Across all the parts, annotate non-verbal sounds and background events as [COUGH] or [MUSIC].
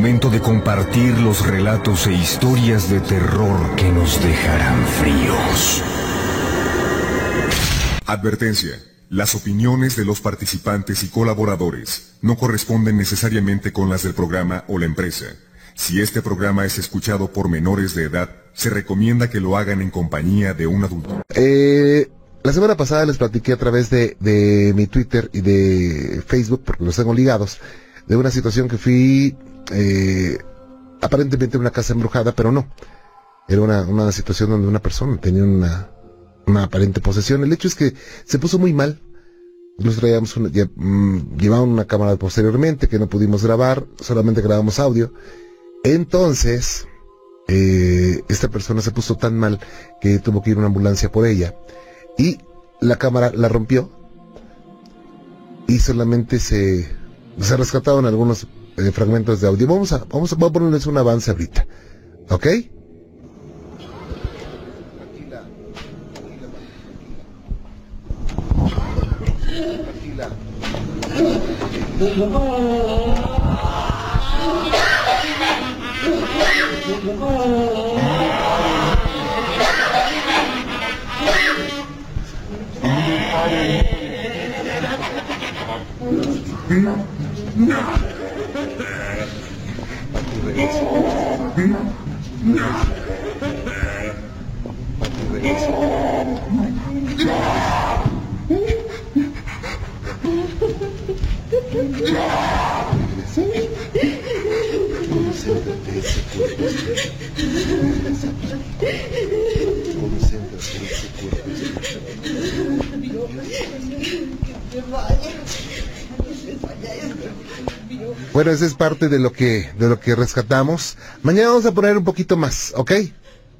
momento de compartir los relatos e historias de terror que nos dejarán fríos. Advertencia. Las opiniones de los participantes y colaboradores no corresponden necesariamente con las del programa o la empresa. Si este programa es escuchado por menores de edad, se recomienda que lo hagan en compañía de un adulto. Eh, la semana pasada les platiqué a través de, de mi Twitter y de Facebook, porque los tengo ligados, de una situación que fui eh, aparentemente en una casa embrujada, pero no. Era una, una situación donde una persona tenía una, una aparente posesión. El hecho es que se puso muy mal. Nos traíamos una, mm, llevaban una cámara posteriormente que no pudimos grabar, solamente grabamos audio. Entonces, eh, esta persona se puso tan mal que tuvo que ir una ambulancia por ella. Y la cámara la rompió. Y solamente se, se rescataron algunos eh, fragmentos de audio. Vamos a, vamos a, a ponerles un avance ahorita. ¿Ok? That's all. Bueno, esa es parte de lo que de lo que rescatamos. Mañana vamos a poner un poquito más, ¿ok?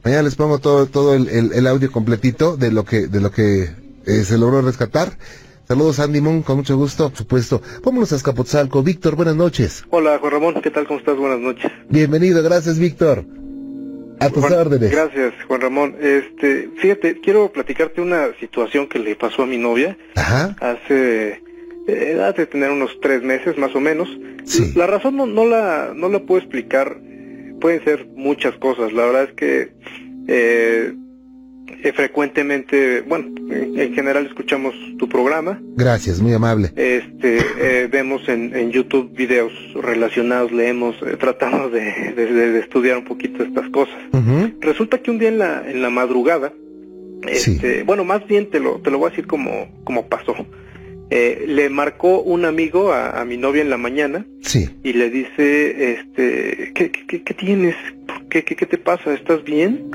Mañana les pongo todo todo el, el- el audio completito de lo que de lo que eh, se logró rescatar. Saludos Andy Moon, con mucho gusto, por supuesto. Vámonos a Escapotzalco. Víctor, buenas noches. Hola, Juan Ramón, ¿qué tal? ¿Cómo estás? Buenas noches. Bienvenido, gracias Víctor. A tus Juan- órdenes. Gracias, Juan Ramón. Este, fíjate, quiero platicarte una situación que le pasó a mi novia Ajá. hace edad de tener unos tres meses más o menos. Sí. La razón no, no la no la puedo explicar. Pueden ser muchas cosas. La verdad es que eh, eh, frecuentemente, bueno, en, en general escuchamos tu programa. Gracias, muy amable. Este, eh, vemos en, en YouTube videos relacionados, leemos, eh, tratamos de, de- estudiar un poquito estas cosas. Resulta que un día en la, en la madrugada, Sí. este, bueno, más bien te lo, te lo voy a decir como, como pasó. Eh, le marcó un amigo a, a mi novia en la mañana Sí. y le dice, este, ¿qué, qué, tienes? ¿Por ¿Qué, qué, ¿Qué te pasa? ¿Estás bien?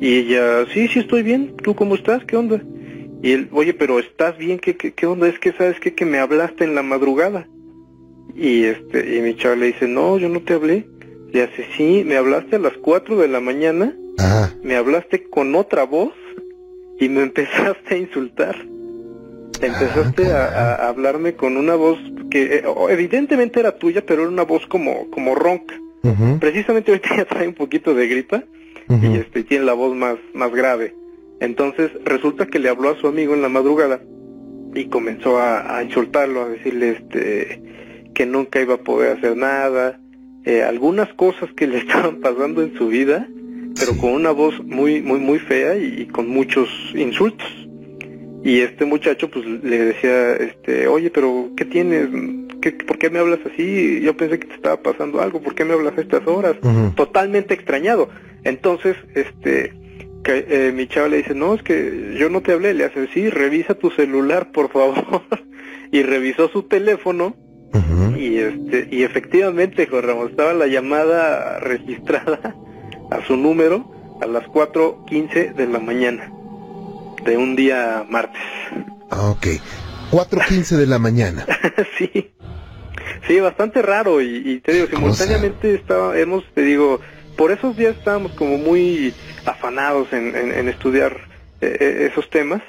Y ella, sí, sí estoy bien. ¿Tú cómo estás? ¿Qué onda? Y él, oye, pero ¿estás bien? ¿Qué, qué, qué onda? Es que, ¿sabes qué? Que me hablaste en la madrugada. Y este, y mi chava le dice, no, yo no te hablé. Le hace, sí, me hablaste a las 4 de la mañana, Ajá. me hablaste con otra voz y me [LAUGHS] empezaste a insultar. Empezaste a, hablarme con una voz que eh, evidentemente era tuya, pero era una voz como, como ronca. Precisamente ahorita [LAUGHS] ya trae un poquito de gripa y este tiene la voz más más grave. Entonces resulta que le habló a su amigo en la madrugada y comenzó a, a insultarlo, a decirle este que nunca iba a poder hacer nada, eh, algunas cosas que le [LAUGHS] estaban pasando en su vida, pero Sí. con una voz muy muy muy fea y, y con muchos insultos. Y este muchacho pues le decía, este, oye, pero ¿qué tienes? ¿Qué, ¿Por qué me hablas así? Yo pensé que te estaba pasando algo, ¿por qué me hablas a estas horas? Totalmente extrañado. Entonces, este, que, eh, mi chava le dice, no, es que yo no te hablé, le hace, sí, revisa tu celular, por favor. [LAUGHS] y revisó su teléfono y este, y efectivamente, Juan Ramón, estaba la llamada registrada a su número a las 4.15 de la mañana de un día martes. Ah, Ok. 4.15 de la mañana. [LAUGHS] sí, sí, bastante raro y, y te digo, simultáneamente estábamos, te digo, por esos días estábamos como muy afanados en, en- en estudiar eh, eh, esos temas.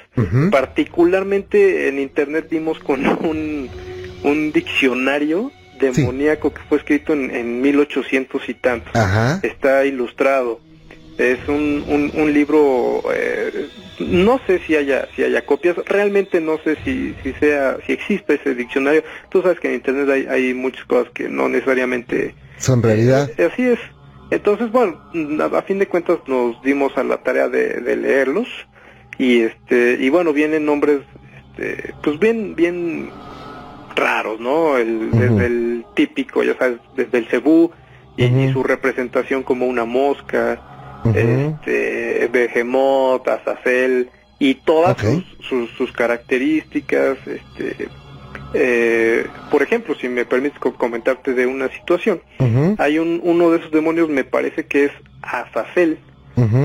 Particularmente en internet dimos con [LAUGHS] un, un diccionario demoníaco que fue escrito en, en 1800 y tanto. Ajá. Está ilustrado. Es un, un, un libro, eh, no sé si haya si haya copias realmente no sé si si sea si existe ese diccionario. Tú sabes que en internet hay, hay muchas cosas que no necesariamente son realidad. eh, así es. Entonces bueno a, a, fin de cuentas nos dimos a la tarea de, de leerlos y este y bueno vienen nombres este, pues bien bien raros no el desde el típico ya sabes desde el cebú y, y su representación como una mosca Este Behemoth, Azazel y todas sus, sus, sus características este eh, por ejemplo si me permites co- comentarte de una situación. Hay un uno de esos demonios me parece que es Azazel.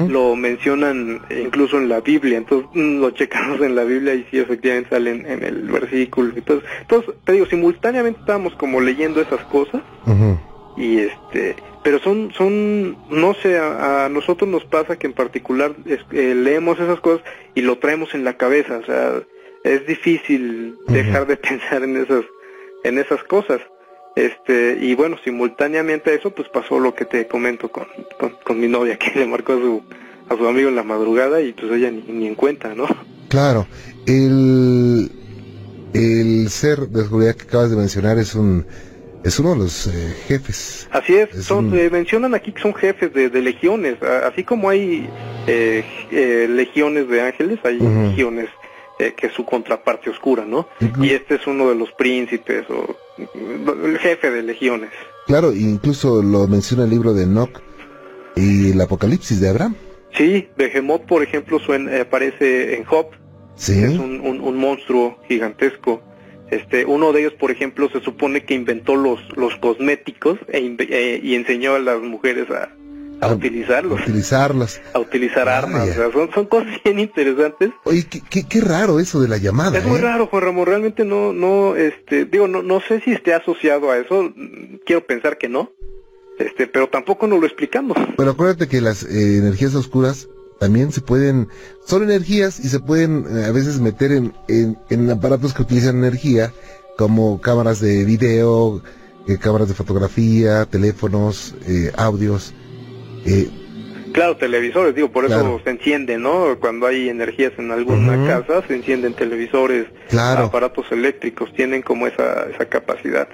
Lo mencionan incluso en la Biblia, entonces mm, lo checamos en la Biblia y sí efectivamente sale en, en el versículo. Entonces, entonces, te digo, simultáneamente estábamos como leyendo esas cosas. Y este, pero son, son, no sé, a, a nosotros nos pasa que en particular es- eh, leemos esas cosas y lo traemos en la cabeza, o sea, es difícil dejar de [LAUGHS] pensar en esas, en esas cosas. Este, y bueno, simultáneamente a eso, pues pasó lo que te comento con, con, con mi novia, [LAUGHS] que le marcó a su, a su amigo en la madrugada y pues ella ni, ni en cuenta, ¿no? Claro, el, el ser de seguridad que acabas de mencionar es un es uno de los eh, jefes. Así es, Es son, un- eh, mencionan aquí que son jefes de, de legiones, así como hay eh, eh, legiones de ángeles, hay legiones eh, que es su contraparte oscura, ¿no? Y este es uno de los príncipes o el jefe de legiones. Claro, incluso lo menciona el libro de Enoch y el Apocalipsis de Abraham. Sí, Behemoth, por ejemplo, suena- eh, aparece en Job, Sí. es un, un, un monstruo gigantesco. Este, uno de ellos, por ejemplo, se supone que inventó los, los cosméticos e eh, y enseñó a las mujeres a, a A- utilizarlos. Utilizarlos. a utilizar Vaya. armas. O sea, son, son cosas [LAUGHS] bien interesantes. Oye, qué, qué, qué raro eso de la llamada. Es muy ¿eh? raro, Juan Ramón. Realmente no, no, este, digo, no, no sé si esté asociado a eso. Quiero pensar que no. Este, pero tampoco nos lo explicamos. Pero acuérdate que las eh, energías oscuras también se pueden, son energías y se pueden eh, a veces meter en, en, en aparatos que utilizan energía, como cámaras de video, eh, cámaras de fotografía, teléfonos, eh, audios. Eh, Claro, televisores, digo, por eso se enciende, ¿no? Cuando hay energías en alguna casa, se encienden televisores, claro, aparatos eléctricos, tienen como esa, esa capacidad.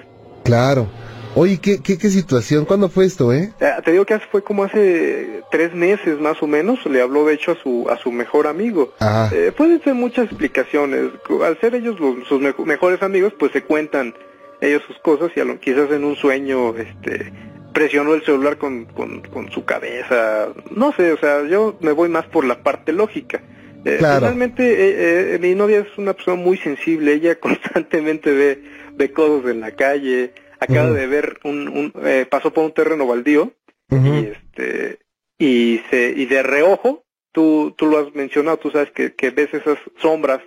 claro. Oye, ¿qué, qué, qué situación? ¿Cuándo fue esto, eh? Te digo que fue como hace tres meses más o menos, le habló de hecho a su, a su mejor amigo. Ah, Eh, pueden ser muchas explicaciones. Al ser ellos los- sus me- mejores amigos, pues se cuentan ellos sus cosas y a lo, quizás en un sueño, este, presionó el celular con, con, con su cabeza. No sé, o sea, yo me voy más por la parte lógica. Eh, Claro. Finalmente, eh, eh, mi novia es una persona muy sensible. Ella [LAUGHS] constantemente ve, ve cosas en la calle. Acaba de ver un, un eh, pasó por un terreno baldío y este y se y de reojo tú tú lo has mencionado tú sabes que, que ves esas sombras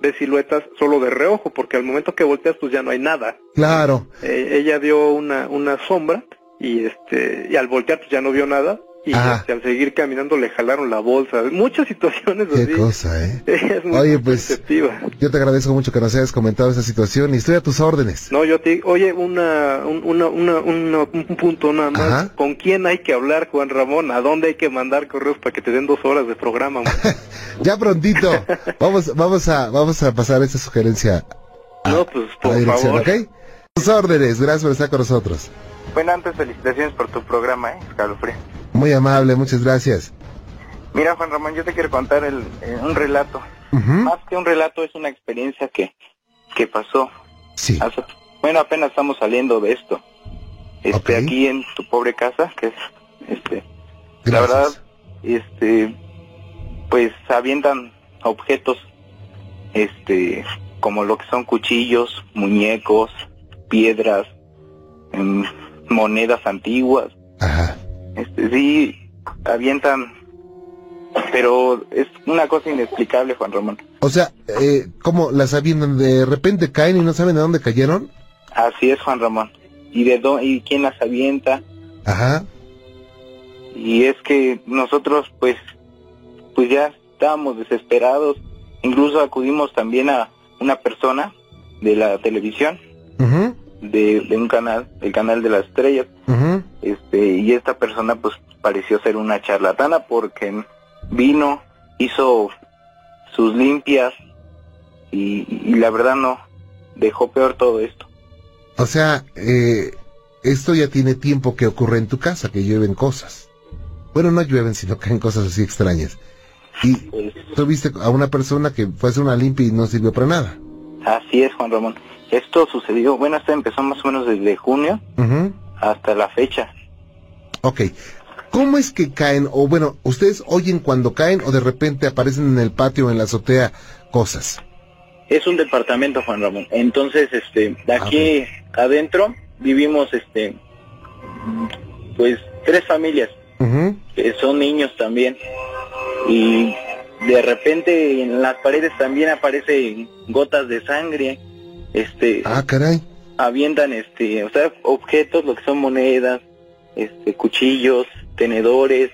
ves siluetas solo de reojo porque al momento que volteas pues ya no hay nada. Claro. Eh, ella vio una una sombra y este y al voltear pues ya no vio nada y este, al seguir caminando le jalaron la bolsa muchas situaciones Qué así cosa, eh. [LAUGHS] Es muy Oye, pues-. Yo te agradezco mucho que nos hayas comentado esa situación y estoy a tus órdenes. No, yo te oye, una, un, una, una, una- un punto nada más. Ajá. ¿Con quién hay que hablar, Juan Ramón? ¿A dónde hay que mandar correos para que te den dos horas de programa? [LAUGHS] Ya prontito. [LAUGHS] Vamos, vamos a, vamos a pasar esa sugerencia a, no, pues a la por favor. ¿ok? Tus órdenes, gracias por estar con nosotros. Bueno, antes felicitaciones por tu programa, ¿eh? Escalofrío. Muy amable, muchas gracias. Mira, Juan Ramón, yo te quiero contar el, eh, un relato. Más que un relato, es una experiencia que, que pasó. Sí, hace- bueno, apenas estamos saliendo de esto. Este, aquí en tu pobre casa, que es, este, la verdad, gracias. este, pues avientan objetos, este, como lo que son cuchillos, muñecos, piedras, em, monedas antiguas. Ajá. Este, sí, avientan, pero es una cosa inexplicable, Juan Ramón. O sea, eh, ¿cómo las avientan? ¿De repente caen y no saben de dónde cayeron? Así es, Juan Ramón. ¿Y de dó- y quién las avienta? Ajá. Y es que nosotros, pues, pues ya estábamos desesperados. Incluso acudimos también a una persona de la televisión, de, de un canal, el canal de las estrellas. este y esta persona pues pareció ser una charlatana porque vino hizo sus limpias y, y la verdad no, dejó peor todo esto. O sea, eh, esto ya tiene tiempo que ocurre en tu casa, que llueven cosas. Bueno, no llueven, sino caen cosas así extrañas. Y Pues, tú viste a una persona que fue a hacer una limpia y no sirvió para nada. Así es, Juan Ramón. Esto sucedió, bueno, esto empezó más o menos desde junio hasta la fecha. Ok. ¿Cómo es que caen, o bueno, ustedes oyen cuando caen o de repente aparecen en el patio o en la azotea cosas? Es un departamento, Juan Ramón. Entonces, este, de Ah, aquí adentro vivimos, este, pues tres familias que son niños también y de repente en las paredes también aparecen gotas de sangre, este, Ah, caray. avientan, este, o sea, objetos, lo que son monedas, este, cuchillos, tenedores,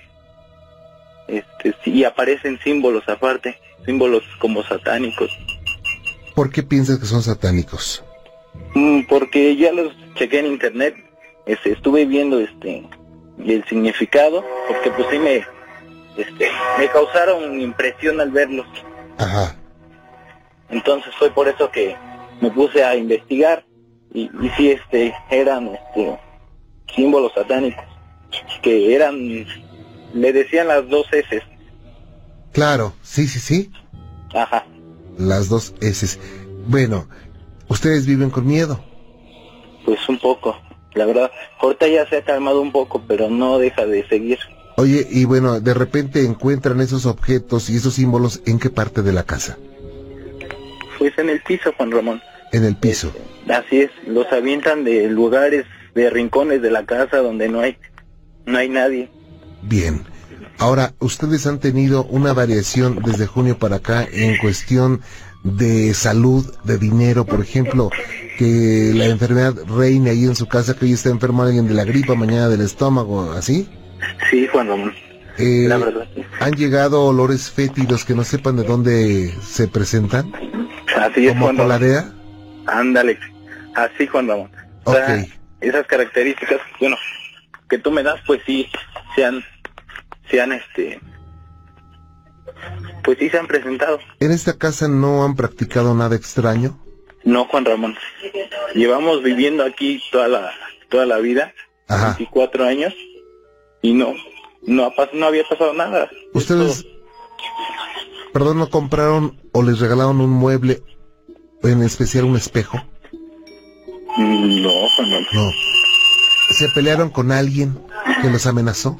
este, y aparecen símbolos aparte, símbolos como satánicos. ¿Por qué piensas que son satánicos? Mm, porque ya los chequé en internet, este, estuve viendo este el significado, porque pues sí me este me causaron impresión al verlos. Ajá. Entonces fue por eso que me puse a investigar y, y sí este eran este símbolos satánicos que eran le decían las dos S. Claro, sí, sí, sí. Ajá. Las dos S. Bueno, ustedes viven con miedo. Pues un poco, la verdad. Ahorita ya se ha calmado un poco, pero no deja de seguir. Oye, y bueno, de repente encuentran esos objetos y esos símbolos en qué parte de la casa? Pues en el piso, Juan Ramón. En el piso. Así es, los avientan de lugares, de rincones de la casa donde no hay, no hay nadie. Bien. Ahora, ustedes han tenido una variación desde junio para acá en cuestión de salud, de dinero, por ejemplo, que la enfermedad reine ahí en su casa, que hoy está enfermo alguien de la gripa, mañana del estómago, ¿así? Sí, Juan Ramón. Eh, La verdad. ¿Han llegado olores fétidos que no sepan de dónde se presentan? Así es, ¿Como Juan coladea? Ándale, así, Juan Ramón. O sea, Ok. esas características, bueno, que tú me das, pues sí, se han, se han, este, pues sí se han presentado. ¿En esta casa no han practicado nada extraño? No, Juan Ramón. Llevamos viviendo aquí toda la, toda la vida, Ajá. 24 años, y no, no, no había pasado nada. ¿Ustedes, Esto- perdón, no compraron o les regalaron un mueble, en especial un espejo? No, Juan Ramón. No. ¿Se pelearon con alguien que los amenazó?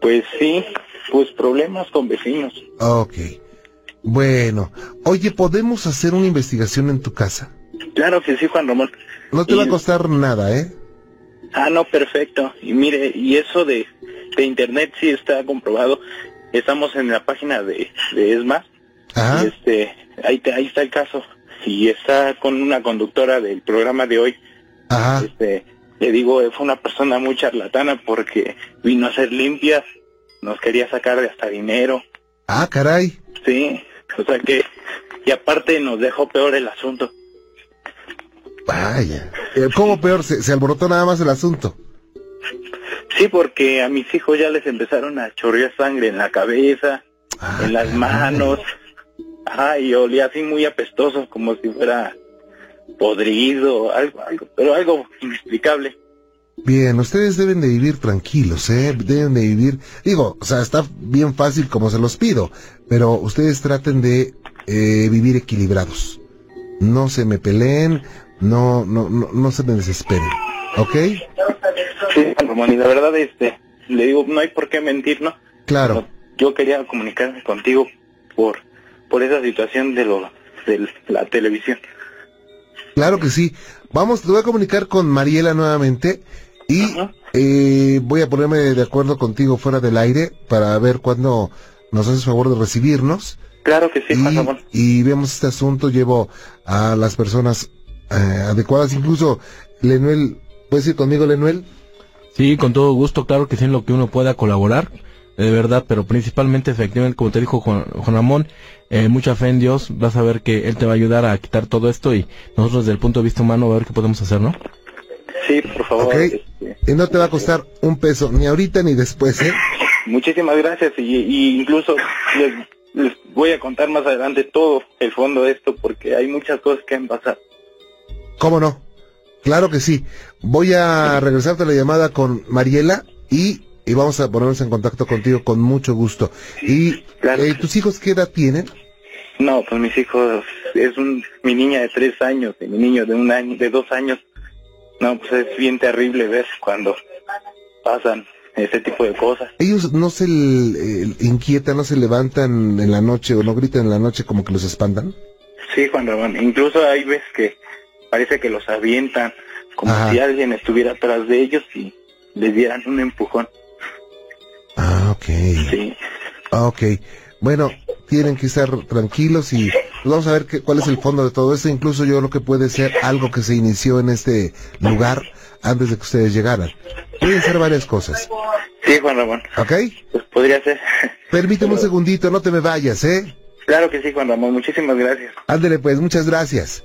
Pues sí, pues problemas con vecinos. Ok. Bueno. Oye, ¿podemos hacer una investigación en tu casa? Claro que sí, Juan Ramón. No te va a costar nada, ¿eh? Ah, no, perfecto. Y mire, y eso de, de internet sí está comprobado. Estamos en la página de, de ESMA. Ajá. Y este, ahí, te- ahí está el caso. Y está con una conductora del programa de hoy. Ajá. Este, le digo, fue una persona muy charlatana porque vino a hacer limpias, nos quería sacar de hasta dinero. Ah, caray. Sí, o sea que, y aparte nos dejó peor el asunto. Vaya. Eh, ¿Cómo peor? Se, se alborotó nada más el asunto. Sí, porque a mis hijos ya les empezaron a chorrear sangre en la cabeza, Ah, en las manos. Ajá, y olía así muy apestoso, como si fuera podrido, algo, algo, pero algo inexplicable. Bien, ustedes deben de vivir tranquilos, ¿eh? Deben de vivir... Digo, o sea, está bien fácil como se los pido, pero ustedes traten de eh, vivir equilibrados. No se me peleen, no, no, no, no se me desesperen, ¿ok? Sí, Ramón, y la verdad, este, le digo, no hay por qué mentir, ¿no? Claro. Yo quería comunicarme contigo por, por esa situación de lo, de la televisión. Claro que sí. Vamos, te voy a comunicar con Mariela nuevamente y eh, voy a ponerme de acuerdo contigo fuera del aire para ver cuándo nos haces favor de recibirnos Claro que sí, Juan y, Ramón. y vemos este asunto. Llevo a las personas eh, adecuadas, incluso Lenuel, ¿puedes ir conmigo, Lenuel? Sí, con todo gusto, claro que sí, en lo que uno pueda colaborar, de verdad, pero principalmente, efectivamente, como te dijo Juan, Juan Ramón, eh, mucha fe en Dios, vas a ver que Él te va a ayudar a quitar todo esto y nosotros desde el punto de vista humano a ver qué podemos hacer, ¿no? Sí, por favor. Ok. este, Y no te va a costar un peso, ni ahorita ni después, ¿eh? [LAUGHS] muchísimas gracias y, y incluso les les voy a contar más adelante todo el fondo de esto porque hay muchas cosas que han pasado. ¿Cómo no? Claro que sí. Voy a regresarte la llamada con Mariela y, y vamos a ponernos en contacto contigo con mucho gusto. Y Claro. eh, tus hijos qué edad tienen? No, pues mis hijos, es un, mi niña de tres años y mi niño de un año, de dos años. No, pues es bien terrible ver cuando pasan ese tipo de cosas. Ellos no se eh, inquietan, no se levantan en la noche o no gritan en la noche como que los espantan. Sí, Juan Ramón, incluso hay veces que parece que los avientan, como Ajá. si alguien estuviera atrás de ellos y les dieran un empujón. Ah, ok. Sí, Ah, ok. Bueno, tienen que estar tranquilos y pues vamos a ver qué, cuál es el fondo de todo esto. Incluso yo creo que puede ser algo que se inició en este lugar antes de que ustedes llegaran. Pueden ser varias cosas. sí, Juan Ramón, ¿Ok? pues podría ser. Permíteme un segundito, no te me vayas, ¿eh? claro que sí, Juan Ramón, muchísimas gracias. Ándele pues, muchas gracias.